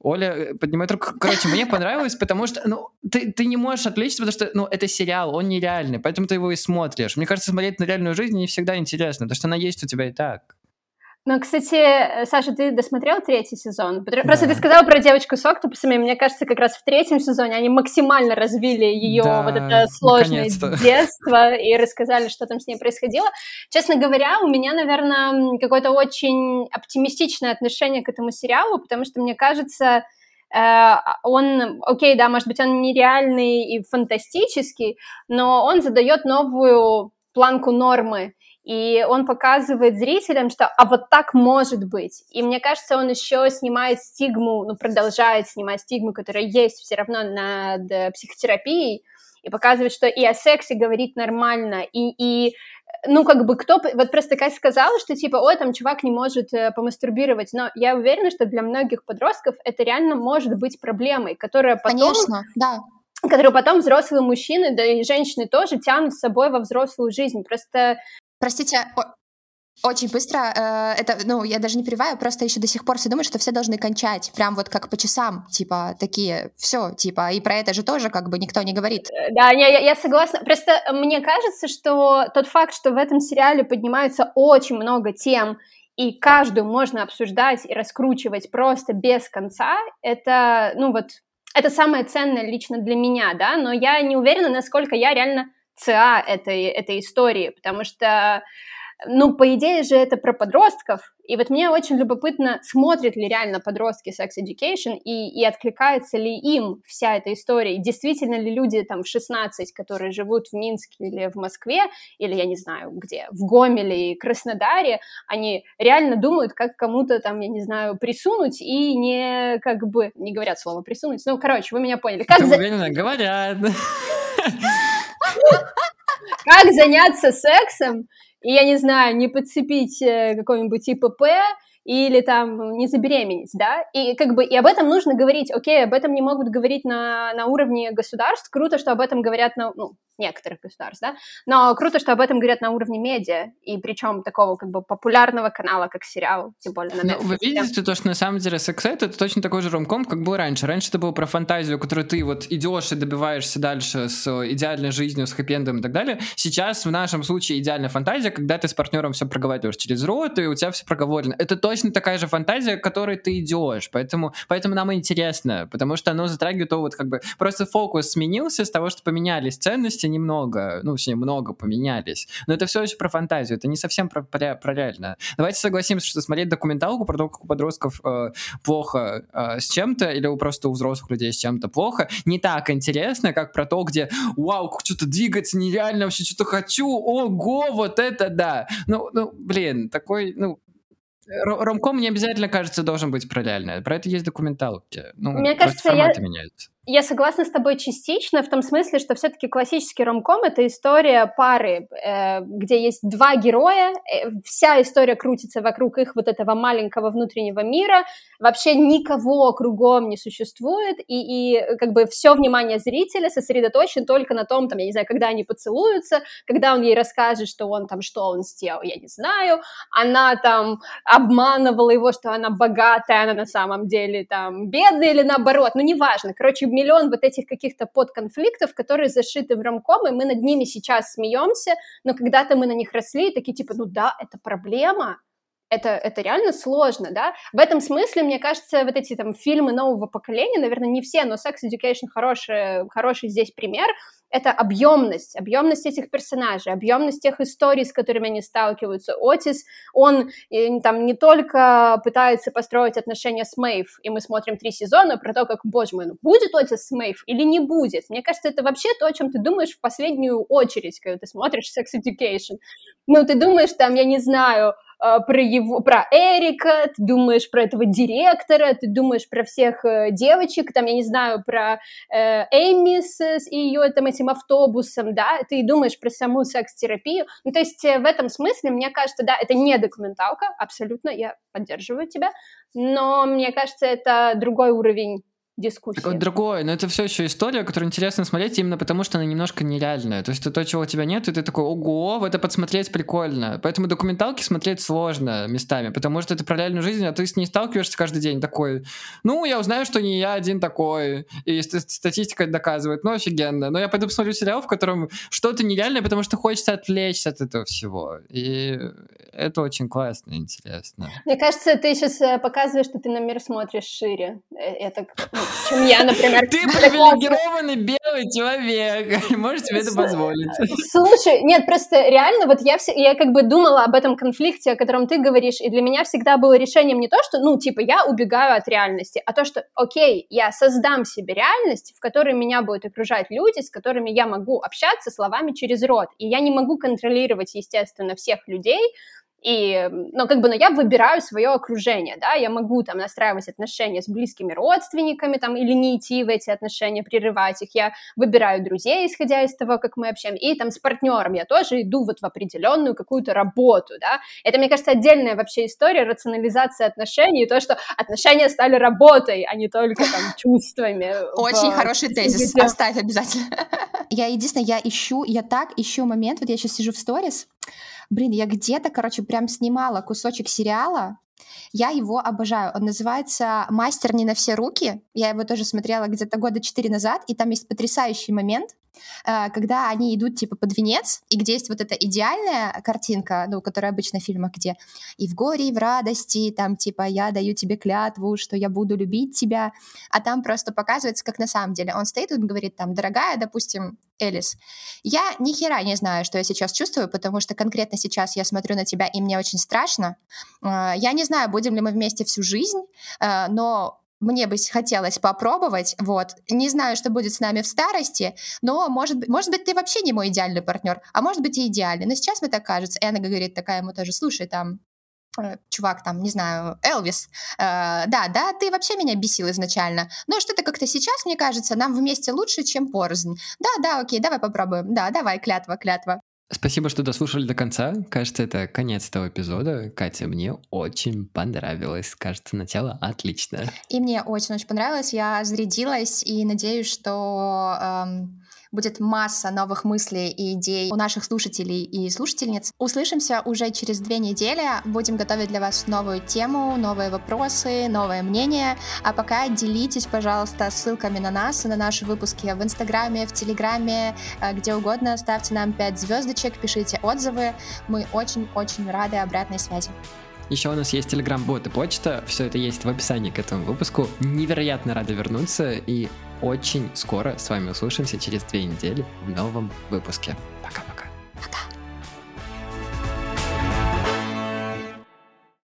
Оля э, поднимает руку. Короче, мне понравилось, потому что, ну, ты, ты не можешь отвлечься, потому что, ну, это сериал, он нереальный, поэтому ты его и смотришь. Мне кажется, смотреть на реальную жизнь не всегда интересно, потому что она есть у тебя и так. Ну, кстати, Саша, ты досмотрел третий сезон? Просто да. ты сказала про девочку с октопусами. Мне кажется, как раз в третьем сезоне они максимально развили ее да, вот это сложное детство и рассказали, что там с ней происходило. Честно говоря, у меня, наверное, какое-то очень оптимистичное отношение к этому сериалу, потому что мне кажется, э, он, окей, да, может быть, он нереальный и фантастический, но он задает новую планку нормы и он показывает зрителям, что а вот так может быть. И мне кажется, он еще снимает стигму, ну, продолжает снимать стигму, которая есть все равно над э, психотерапией, и показывает, что и о сексе говорить нормально, и, и ну, как бы кто... Вот просто Катя сказала, что типа, ой, там чувак не может э, помастурбировать, но я уверена, что для многих подростков это реально может быть проблемой, которая потом... Конечно, да которую потом взрослые мужчины, да и женщины тоже тянут с собой во взрослую жизнь. Просто Простите, очень быстро, э, это, ну, я даже не приваю, просто еще до сих пор все думают, что все должны кончать, прям вот как по часам, типа, такие, все, типа, и про это же тоже как бы никто не говорит. Э, да, я, я согласна, просто мне кажется, что тот факт, что в этом сериале поднимается очень много тем, и каждую можно обсуждать и раскручивать просто без конца, это, ну вот, это самое ценное лично для меня, да, но я не уверена, насколько я реально ЦА этой, этой истории, потому что, ну, по идее же это про подростков, и вот мне очень любопытно, смотрят ли реально подростки Sex Education и, и откликается ли им вся эта история, и действительно ли люди там в 16, которые живут в Минске или в Москве, или я не знаю где, в Гомеле и Краснодаре, они реально думают, как кому-то там, я не знаю, присунуть и не, как бы, не говорят слово присунуть, ну, короче, вы меня поняли. Как за... уверена, говорят. Как заняться сексом, и, я не знаю, не подцепить э, какой-нибудь ИПП, или там не забеременеть, да, и как бы и об этом нужно говорить, окей, об этом не могут говорить на, на уровне государств, круто, что об этом говорят на, ну, некоторых государств, да, но круто, что об этом говорят на уровне медиа, и причем такого как бы популярного канала, как сериал, тем более на Netflix. Вы видите то, что на самом деле секс это точно такой же ромком, как был раньше. Раньше это было про фантазию, которую ты вот идешь и добиваешься дальше с идеальной жизнью, с хэппи и так далее. Сейчас в нашем случае идеальная фантазия, когда ты с партнером все проговариваешь через рот, и у тебя все проговорено. Это точно такая же фантазия, к которой ты идешь, поэтому, поэтому нам интересно, потому что оно затрагивает то вот как бы просто фокус сменился с того, что поменялись ценности, немного, ну, точнее, много поменялись. Но это все еще про фантазию, это не совсем про, про, про реально. Давайте согласимся, что смотреть документалку про то, как у подростков э, плохо э, с чем-то, или у просто у взрослых людей с чем-то плохо, не так интересно, как про то, где, вау, что-то двигаться нереально, вообще что-то хочу, ого, вот это да. Ну, ну, блин, такой, ну, ромком не обязательно, кажется, должен быть про реальное. Про это есть документалки. Ну, Мне кажется, я... меняются. Я согласна с тобой частично, в том смысле, что все-таки классический ромком — это история пары, э, где есть два героя, э, вся история крутится вокруг их вот этого маленького внутреннего мира, вообще никого кругом не существует, и, и как бы все внимание зрителя сосредоточено только на том, там, я не знаю, когда они поцелуются, когда он ей расскажет, что он там, что он сделал, я не знаю, она там обманывала его, что она богатая, она на самом деле там бедная или наоборот, ну неважно, короче, миллион вот этих каких-то подконфликтов, которые зашиты в ромком, и мы над ними сейчас смеемся, но когда-то мы на них росли, и такие типа, ну да, это проблема, это, это реально сложно, да. В этом смысле, мне кажется, вот эти там фильмы нового поколения, наверное, не все, но Sex Education хороший, хороший здесь пример, это объемность, объемность этих персонажей, объемность тех историй, с которыми они сталкиваются. Отис, он э, там не только пытается построить отношения с Мэйв, и мы смотрим три сезона про то, как, боже мой, ну будет Отис с Мэйв или не будет. Мне кажется, это вообще то, о чем ты думаешь в последнюю очередь, когда ты смотришь Sex Education. Ну, ты думаешь там, я не знаю, про его, про Эрика, ты думаешь про этого директора, ты думаешь про всех э, девочек, там, я не знаю, про э, Эми с, с ее там этим автобусом, да, ты думаешь про саму секс-терапию. Ну, то есть э, в этом смысле, мне кажется, да, это не документалка, абсолютно, я поддерживаю тебя, но мне кажется, это другой уровень дискуссии. Так вот другое, но это все еще история, которую интересно смотреть именно потому, что она немножко нереальная. То есть это то, чего у тебя нет, и ты такой, ого, в это подсмотреть прикольно. Поэтому документалки смотреть сложно местами, потому что это про реальную жизнь, а ты с ней сталкиваешься каждый день такой, ну, я узнаю, что не я один такой, и статистика это доказывает, ну, офигенно. Но я пойду посмотрю сериал, в котором что-то нереальное, потому что хочется отвлечься от этого всего. И это очень классно и интересно. Мне кажется, ты сейчас э, показываешь, что ты на мир смотришь шире. Э, это ну, чем я, например. Ты привилегированный белый человек, можешь себе это позволить. Слушай, нет, просто реально, вот я, все, я как бы думала об этом конфликте, о котором ты говоришь, и для меня всегда было решением не то, что, ну, типа, я убегаю от реальности, а то, что, окей, я создам себе реальность, в которой меня будут окружать люди, с которыми я могу общаться словами через рот, и я не могу контролировать, естественно, всех людей, и, ну, как бы, но я выбираю свое окружение, да, я могу там настраивать отношения с близкими родственниками, там, или не идти в эти отношения, прерывать их, я выбираю друзей, исходя из того, как мы общаемся, и там с партнером я тоже иду вот в определенную какую-то работу, да, это, мне кажется, отдельная вообще история рационализации отношений, то, что отношения стали работой, а не только там чувствами. Очень хороший тезис, оставь обязательно. Я единственное, я ищу, я так ищу момент, вот я сейчас сижу в сторис, Блин, я где-то, короче, прям снимала кусочек сериала. Я его обожаю. Он называется «Мастер не на все руки». Я его тоже смотрела где-то года четыре назад, и там есть потрясающий момент, когда они идут типа под венец, и где есть вот эта идеальная картинка, ну, которая обычно в фильмах, где и в горе, и в радости, там типа я даю тебе клятву, что я буду любить тебя, а там просто показывается, как на самом деле. Он стоит и говорит там, дорогая, допустим, Элис, я ни хера не знаю, что я сейчас чувствую, потому что конкретно сейчас я смотрю на тебя, и мне очень страшно. Э, я не знаю, будем ли мы вместе всю жизнь, э, но мне бы хотелось попробовать, вот. Не знаю, что будет с нами в старости, но, может быть, может быть, ты вообще не мой идеальный партнер, а может быть и идеальный. Но сейчас мне так кажется. И говорит такая ему тоже, слушай, там, э, чувак там, не знаю, Элвис, э, да, да, ты вообще меня бесил изначально, но что-то как-то сейчас, мне кажется, нам вместе лучше, чем порознь. Да, да, окей, давай попробуем, да, давай, клятва, клятва. Спасибо, что дослушали до конца. Кажется, это конец этого эпизода. Катя, мне очень понравилось. Кажется, начало отлично. И мне очень-очень понравилось. Я зарядилась и надеюсь, что эм, будет масса новых мыслей и идей у наших слушателей и слушательниц. Услышимся уже через две недели. Будем готовить для вас новую тему, новые вопросы, новое мнение. А пока делитесь, пожалуйста, ссылками на нас и на наши выпуски в Инстаграме, в Телеграме, э, где угодно. Ставьте нам 5 звездочек, пишите отзывы. Мы очень-очень рады обратной связи. Еще у нас есть телеграм-бот и почта. Все это есть в описании к этому выпуску. Невероятно рады вернуться и очень скоро с вами услышимся через две недели в новом выпуске. Пока-пока. Пока. -пока. Пока.